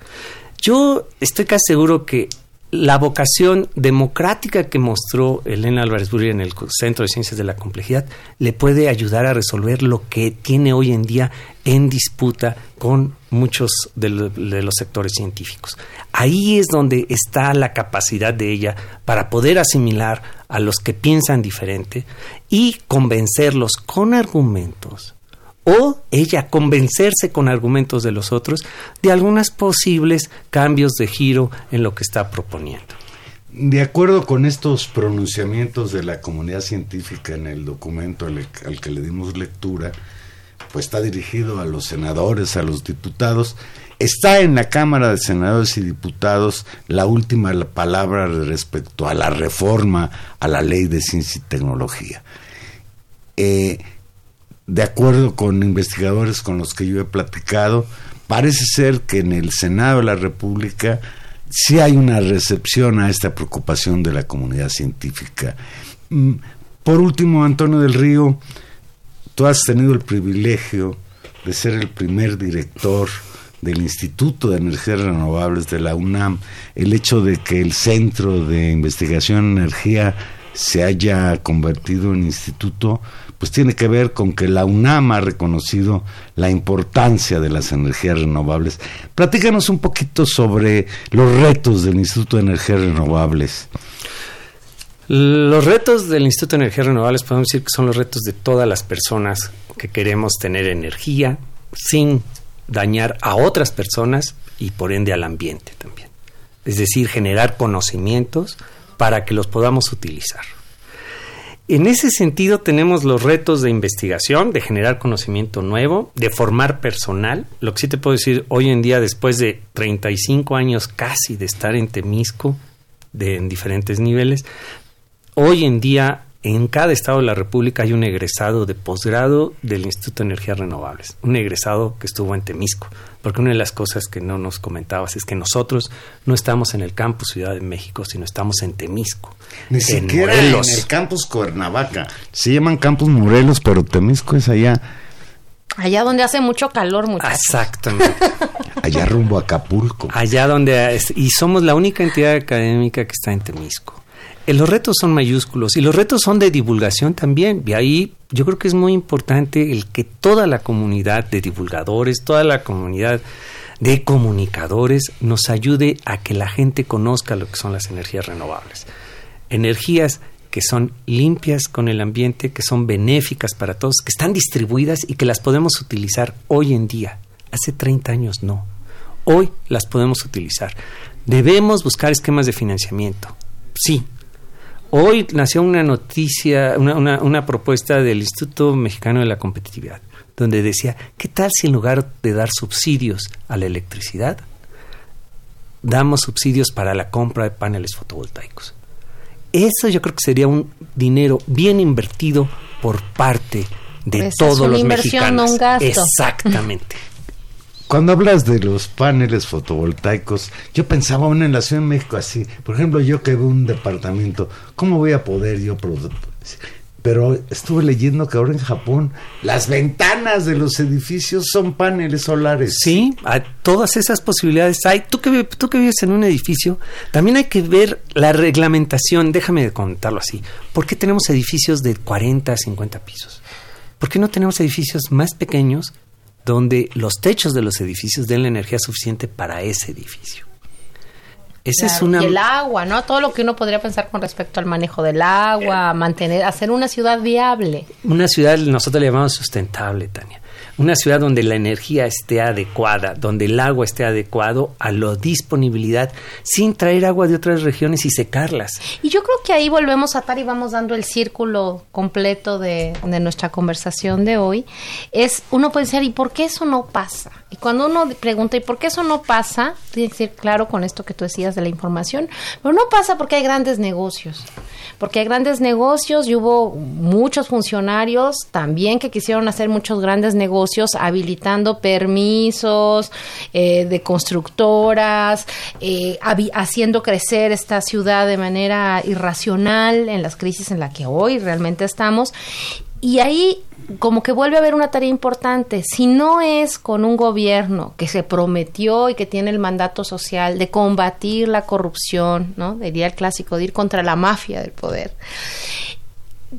Yo estoy casi seguro que la vocación democrática que mostró Elena Álvarez Burri en el Centro de Ciencias de la Complejidad le puede ayudar a resolver lo que tiene hoy en día en disputa con muchos de, de los sectores científicos. Ahí es donde está la capacidad de ella para poder asimilar a los que piensan diferente y convencerlos con argumentos o ella convencerse con argumentos de los otros de algunos posibles cambios de giro en lo que está proponiendo. De acuerdo con estos pronunciamientos de la comunidad científica en el documento al que le dimos lectura, pues está dirigido a los senadores, a los diputados. Está en la Cámara de Senadores y Diputados la última palabra respecto a la reforma a la ley de ciencia y tecnología. Eh, de acuerdo con investigadores con los que yo he platicado, parece ser que en el Senado de la República sí hay una recepción a esta preocupación de la comunidad científica. Mm, Por último, Antonio del Río, tú has tenido el privilegio de ser el primer director del Instituto de Energías Renovables de la UNAM. El hecho de que el Centro de Investigación en Energía se haya convertido en instituto, pues tiene que ver con que la UNAM ha reconocido la importancia de las energías renovables. Platícanos un poquito sobre los retos del Instituto de Energías Renovables. Los retos del Instituto de Energías Renovables podemos decir que son los retos de todas las personas que queremos tener energía sin dañar a otras personas y por ende al ambiente también. Es decir, generar conocimientos para que los podamos utilizar. En ese sentido tenemos los retos de investigación, de generar conocimiento nuevo, de formar personal. Lo que sí te puedo decir hoy en día, después de 35 años casi de estar en Temisco, de, en diferentes niveles, hoy en día en cada estado de la República hay un egresado de posgrado del Instituto de Energías Renovables, un egresado que estuvo en Temisco, porque una de las cosas que no nos comentabas es que nosotros no estamos en el campus Ciudad de México, sino estamos en Temisco. Ni en siquiera Morelos. en el campus Cuernavaca. Se llaman campus Morelos, pero Temisco es allá, Allá donde hace mucho calor, muchachos. Exactamente. allá rumbo a Acapulco. Allá donde es- y somos la única entidad académica que está en Temisco. Eh, los retos son mayúsculos y los retos son de divulgación también. Y ahí yo creo que es muy importante el que toda la comunidad de divulgadores, toda la comunidad de comunicadores nos ayude a que la gente conozca lo que son las energías renovables. Energías que son limpias con el ambiente, que son benéficas para todos, que están distribuidas y que las podemos utilizar hoy en día. Hace 30 años no. Hoy las podemos utilizar. Debemos buscar esquemas de financiamiento. Sí. Hoy nació una noticia, una, una- una propuesta del Instituto Mexicano de la Competitividad, donde decía, ¿qué tal si en lugar de dar subsidios a la electricidad, damos subsidios para la compra de paneles fotovoltaicos? Eso yo creo que sería un dinero bien invertido por parte de Esa es todos una los inversión, no mexicanos. un gasto. Exactamente. Cuando hablas de los paneles fotovoltaicos, yo pensaba aún en la Ciudad de México así. Por ejemplo, yo que veo un departamento, ¿cómo voy a poder yo producir? Pero estuve leyendo que ahora en Japón las ventanas de los edificios son paneles solares. Sí, a- todas esas posibilidades hay. Tú que, tú que vives en un edificio, también hay que ver la reglamentación, déjame contarlo así. ¿Por qué tenemos edificios de 40 a 50 pisos? ¿Por qué no tenemos edificios más pequeños donde los techos de los edificios den la energía suficiente para ese edificio? Esa es una... Y el agua, ¿no? Todo lo que uno podría pensar con respecto al manejo del agua, mantener, hacer una ciudad viable. Una ciudad, nosotros le llamamos sustentable, Tania. Una ciudad donde la energía esté adecuada, donde el agua esté adecuado a la disponibilidad, sin traer agua de otras regiones y secarlas. Y yo creo que ahí volvemos a atar y vamos dando el círculo completo de, de nuestra conversación de hoy. Es, uno puede decir, ¿y por qué eso no pasa? Y cuando uno pregunta, ¿y por qué eso no pasa? Tiene que ser claro con esto que tú decías de la información, pero no pasa porque hay grandes negocios. Porque hay grandes negocios y hubo muchos funcionarios también que quisieron hacer muchos grandes negocios habilitando permisos eh, de constructoras, eh, haciendo crecer esta ciudad de manera irracional en las crisis en la que hoy realmente estamos. Y ahí como que vuelve a haber una tarea importante. Si no es con un gobierno que se prometió y que tiene el mandato social de combatir la corrupción, ¿no? Diría el clásico, de ir contra la mafia del poder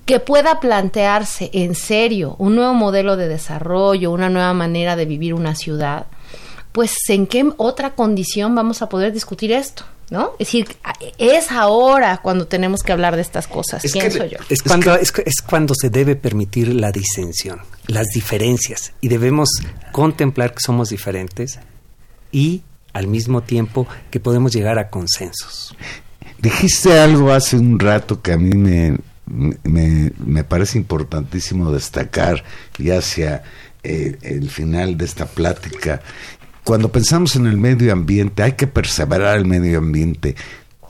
que pueda plantearse en serio un nuevo modelo de desarrollo, una nueva manera de vivir una ciudad, pues en qué otra condición vamos a poder discutir esto, ¿no? Es decir, es ahora cuando tenemos que hablar de estas cosas, Es que pienso yo. Es cuando, es, que- es cuando se debe permitir la disensión, las diferencias, y debemos contemplar que somos diferentes y al mismo tiempo que podemos llegar a consensos. Dijiste algo hace un rato que a mí me, me, me parece importantísimo destacar y hacia eh, el final de esta plática. Cuando pensamos en el medio ambiente, hay que perseverar el medio ambiente.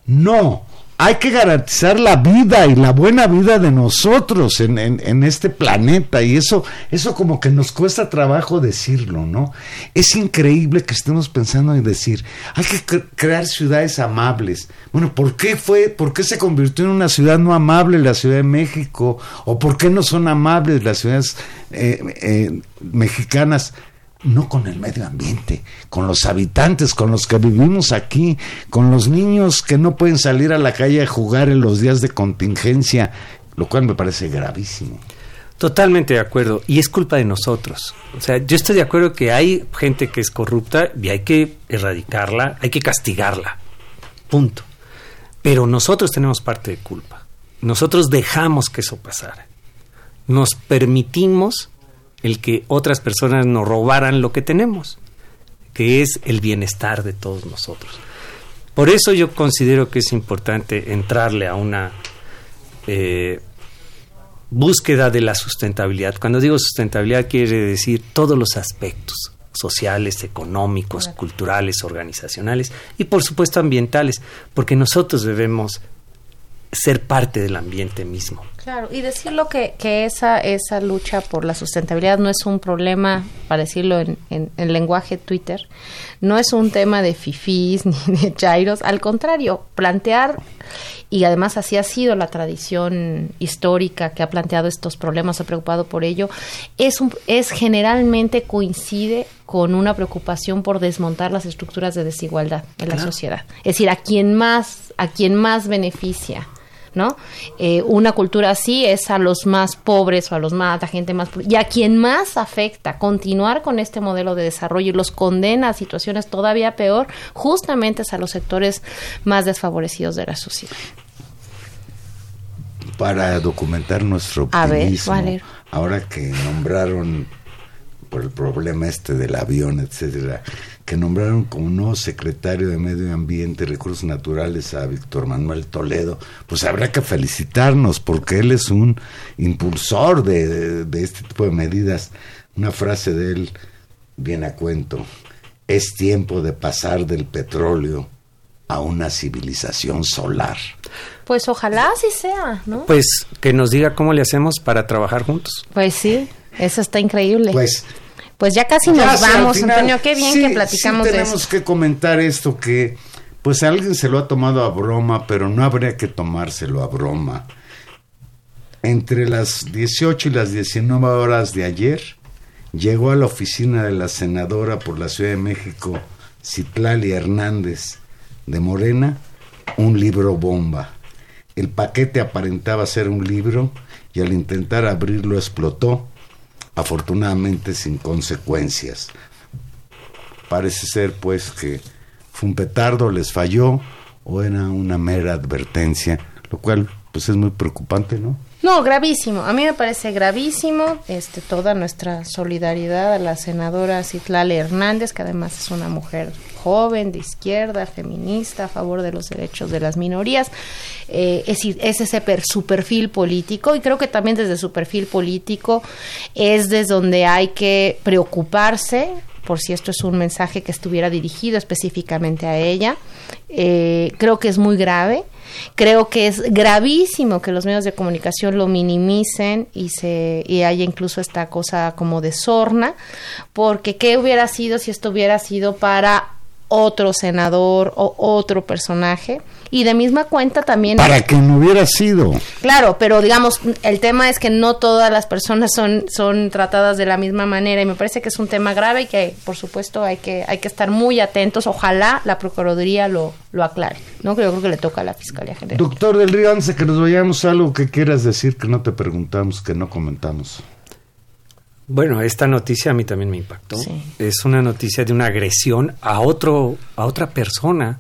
No, hay que garantizar la vida y la buena vida de nosotros en, en- en este planeta y eso, eso como que nos cuesta trabajo decirlo, ¿no? Es increíble que estemos pensando en decir, hay que cre- crear ciudades amables. Bueno, ¿por qué fue, por qué se convirtió en una ciudad no amable la Ciudad de México? ¿O por qué no son amables las ciudades eh, eh, mexicanas? No con el medio ambiente, con los habitantes, con los que vivimos aquí, con los niños que no pueden salir a la calle a jugar en los días de contingencia, lo cual me parece gravísimo. Totalmente de acuerdo. Y es culpa de nosotros. O sea, yo estoy de acuerdo que hay gente que es corrupta y hay que erradicarla, hay que castigarla. Punto. Pero nosotros tenemos parte de culpa. Nosotros dejamos que eso pasara. Nos permitimos el que otras personas nos robaran lo que tenemos, que es el bienestar de todos nosotros. Por eso yo considero que es importante entrarle a una eh, búsqueda de la sustentabilidad. Cuando digo sustentabilidad quiere decir todos los aspectos sociales, económicos, culturales, organizacionales y por supuesto ambientales, porque nosotros debemos ser parte del ambiente mismo. Claro, y decirlo que, que esa, esa lucha por la sustentabilidad no es un problema, para decirlo en, en, en lenguaje Twitter, no es un tema de fifís ni de chairos, al contrario, plantear, y además así ha sido la tradición histórica que ha planteado estos problemas, ha preocupado por ello, es, un, es generalmente coincide con una preocupación por desmontar las estructuras de desigualdad en la sociedad. Es decir, a quien más, a quien más beneficia ¿no? Eh, una cultura así es a los más pobres o a los más, a gente más y a quien más afecta continuar con este modelo de desarrollo y los condena a situaciones todavía peor, justamente es a los sectores más desfavorecidos de la sociedad. Para documentar nuestro A ver, optimismo, Valero. ahora que nombraron por el problema este del avión, etcétera, que nombraron como nuevo secretario de Medio Ambiente y Recursos Naturales a Víctor Manuel Toledo, pues habrá que felicitarnos porque él es un impulsor de, de- de este tipo de medidas. Una frase de él viene a cuento. Es tiempo de pasar del petróleo a una civilización solar. Pues ojalá así sea, ¿no? Pues que nos diga cómo le hacemos para trabajar juntos. Pues sí, eso está increíble. Pues Pues ya casi Ya, nos vamos, final, Antonio. Qué bien sí, que platicamos sí de tenemos eso. que comentar esto que, pues alguien se lo ha tomado a broma, pero no habría que tomárselo a broma. Entre las 18 y las 19 horas de ayer, llegó a la oficina de la senadora por la Ciudad de México, Citlali Hernández, de Morena, un libro bomba. El paquete aparentaba ser un libro y al intentar abrirlo explotó, afortunadamente sin consecuencias. Parece ser pues que fue un petardo, les falló o era una mera advertencia, lo cual pues es muy preocupante, ¿no? No, gravísimo. A mí me parece gravísimo este, toda nuestra solidaridad a la senadora Citlali Hernández, que además es una mujer joven, de izquierda, feminista, a favor de los derechos de las minorías. Eh, es, ese su perfil político y creo que también desde su perfil político es desde donde hay que preocuparse por si esto es un mensaje que estuviera dirigido específicamente a ella. Eh, creo que es muy grave. Creo que es gravísimo que los medios de comunicación lo minimicen y se y haya incluso esta cosa como de sorna, porque qué hubiera sido si esto hubiera sido para otro senador o otro personaje y de misma cuenta también Para que no hubiera sido. Claro, pero digamos, el tema es que no todas las personas son, son tratadas de la misma manera y me parece que es un tema grave y que, por supuesto, hay que, hay que estar muy atentos. Ojalá la Procuraduría lo, lo aclare, ¿no? Que yo creo que le toca a la Fiscalía General. Doctor del Río, antes de que nos vayamos, algo que quieras decir que no te preguntamos, que no comentamos. Bueno, esta noticia a mí también me impactó. Sí. Es una noticia de una agresión a otro, a otra persona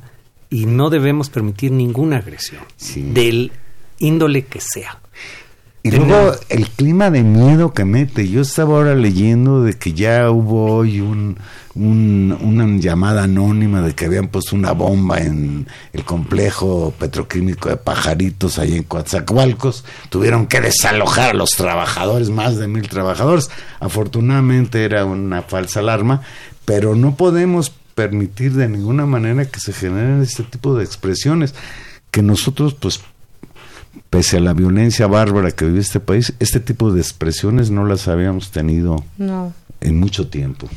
y no debemos permitir ninguna agresión Sí. del índole que sea. Y luego el clima de miedo que mete. Yo estaba ahora leyendo de que ya hubo hoy un, un- una llamada anónima de que habían puesto una bomba en el complejo petroquímico de Pajaritos ahí en Coatzacoalcos. Tuvieron que desalojar a los trabajadores, más de mil trabajadores. Afortunadamente era una falsa alarma, pero no podemos permitir de ninguna manera que se generen este tipo de expresiones que nosotros pues pese a la violencia bárbara que vive este país, este tipo de expresiones no las habíamos tenido No, en mucho tiempo.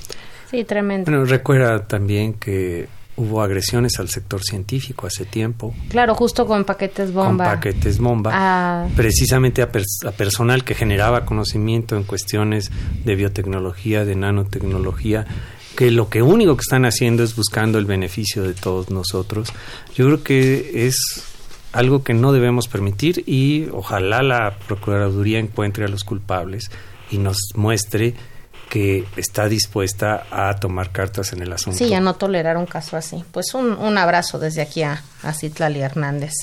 sí, tremendo. Bueno, recuerda también que hubo agresiones al sector científico hace tiempo Claro, justo con paquetes bomba. con paquetes bomba, Ah. precisamente a, pers- a personal que generaba conocimiento en cuestiones de biotecnología, de nanotecnología, que lo que único que están haciendo es buscando el beneficio de todos nosotros. Yo creo que es algo que no debemos permitir y ojalá la Procuraduría encuentre a los culpables y nos muestre que está dispuesta a tomar cartas en el asunto. Sí, a no tolerar un caso así. Pues un, un abrazo desde aquí a, a Citlali Hernández.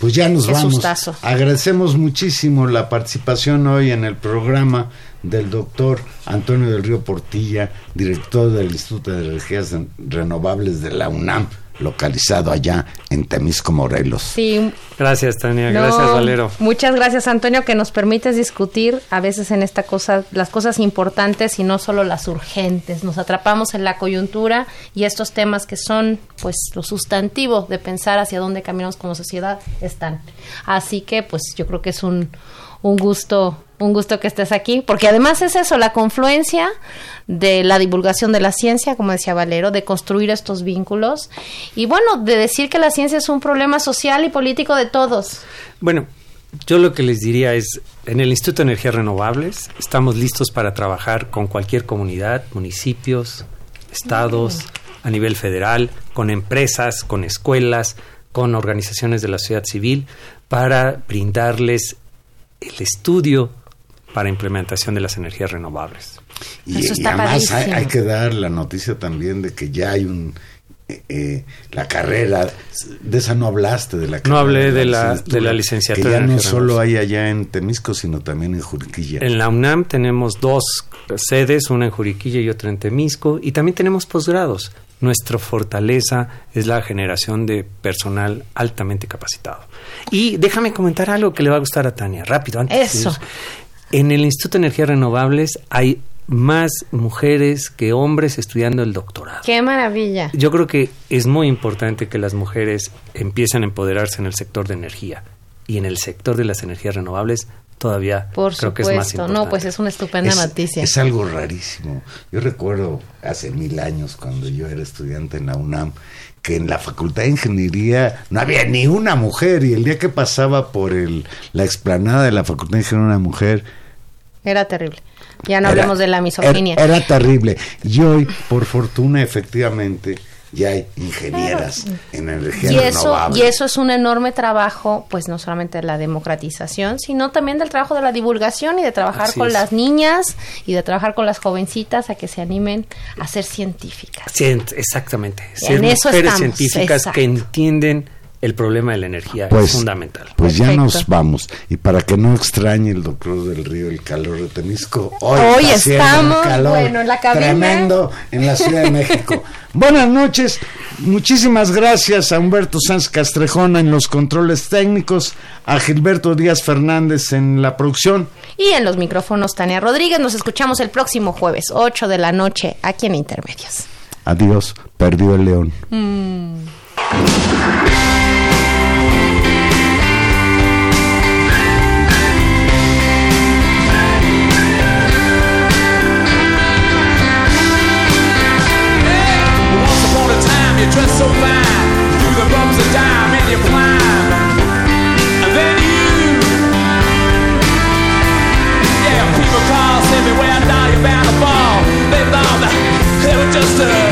Pues ya nos Qué vamos. sustazo. Agradecemos muchísimo la participación hoy en el programa del doctor Antonio del Río Portilla, director del Instituto de Energías Renovables de la UNAM, localizado allá en Temisco, Morelos. Sí, Gracias, Tania. No, Gracias, Valero. Muchas gracias, Antonio, que nos permites discutir a veces en esta cosa las cosas importantes y no solo las urgentes. Nos atrapamos en la coyuntura y estos temas que son, pues, lo sustantivo de pensar hacia dónde caminamos como sociedad están. Así que, pues, yo creo que es un, un gusto, un gusto que estés aquí, porque además es eso, la confluencia de la divulgación de la ciencia, como decía Valero, de construir estos vínculos y bueno, de decir que la ciencia es un problema social y político de todos. Bueno, yo lo que les diría es, en el Instituto de Energías Renovables estamos listos para trabajar con cualquier comunidad, municipios, estados, a nivel federal, con empresas, con escuelas, con organizaciones de la sociedad civil, para brindarles el estudio para implementación de las energías renovables. Y, Eso y está además hay, que dar la noticia también de que ya hay un eh, eh, la carrera de esa no hablaste de la carrera hablé de la- de la licenciatura que ya no solo hay allá en Temisco sino también en Juriquilla En la UNAM tenemos dos sedes, una en Juriquilla y otra en Temisco, y también tenemos posgrados. Nuestra fortaleza es la generación de personal altamente capacitado. Y déjame comentar algo que le va a gustar a Tania, rápido. Antes Eso. En el Instituto de Energías Renovables hay más mujeres que hombres estudiando el doctorado. Qué maravilla. Yo creo que es muy importante que las mujeres empiecen a empoderarse en el sector de energía y en el sector de las energías renovables todavía Por creo que es más supuesto, importante. no, pues es una estupenda es, noticia. es algo rarísimo. Yo recuerdo hace mil años cuando yo era estudiante en la UNAM que en la Facultad de Ingeniería no había ni una mujer y el día que pasaba por el, la explanada de la Facultad de Ingeniería una mujer Era terrible. Ya no Era- hablemos de la misoginia. Era, era terrible. Y hoy, por fortuna, efectivamente, ya hay ingenieras en energía y eso renovable. y eso es un enorme trabajo pues no solamente de la democratización sino también del trabajo de la divulgación y de trabajar Así con es. las niñas y de trabajar con las jovencitas a que se animen a ser científicas Cien- exactamente. En Ser eso mujeres estamos, científicas exacto. que entienden el problema de la energía Pues, es fundamental. Pues ya Perfecto. nos vamos. Y para que no extrañe el doctor del río el calor de Temisco, hoy, Hoy está un estamos, calor bueno, en la cabina. tremendo en la Ciudad de México. Buenas noches. Muchísimas gracias a Humberto Sanz Castrejona en los controles técnicos, a Gilberto Díaz Fernández en la producción. y en los micrófonos Tania Rodríguez nos escuchamos el próximo jueves 8 de la noche aquí en Intermedios Adiós, perdió el león. Once dressed so fine, through the bumps of dime and you climb. And then you, yeah, people call, say me where now you're bound to fall. They thought that they were just a